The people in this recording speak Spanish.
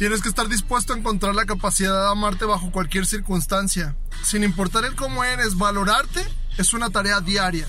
Tienes que estar dispuesto a encontrar la capacidad de amarte bajo cualquier circunstancia. Sin importar el cómo eres, valorarte es una tarea diaria.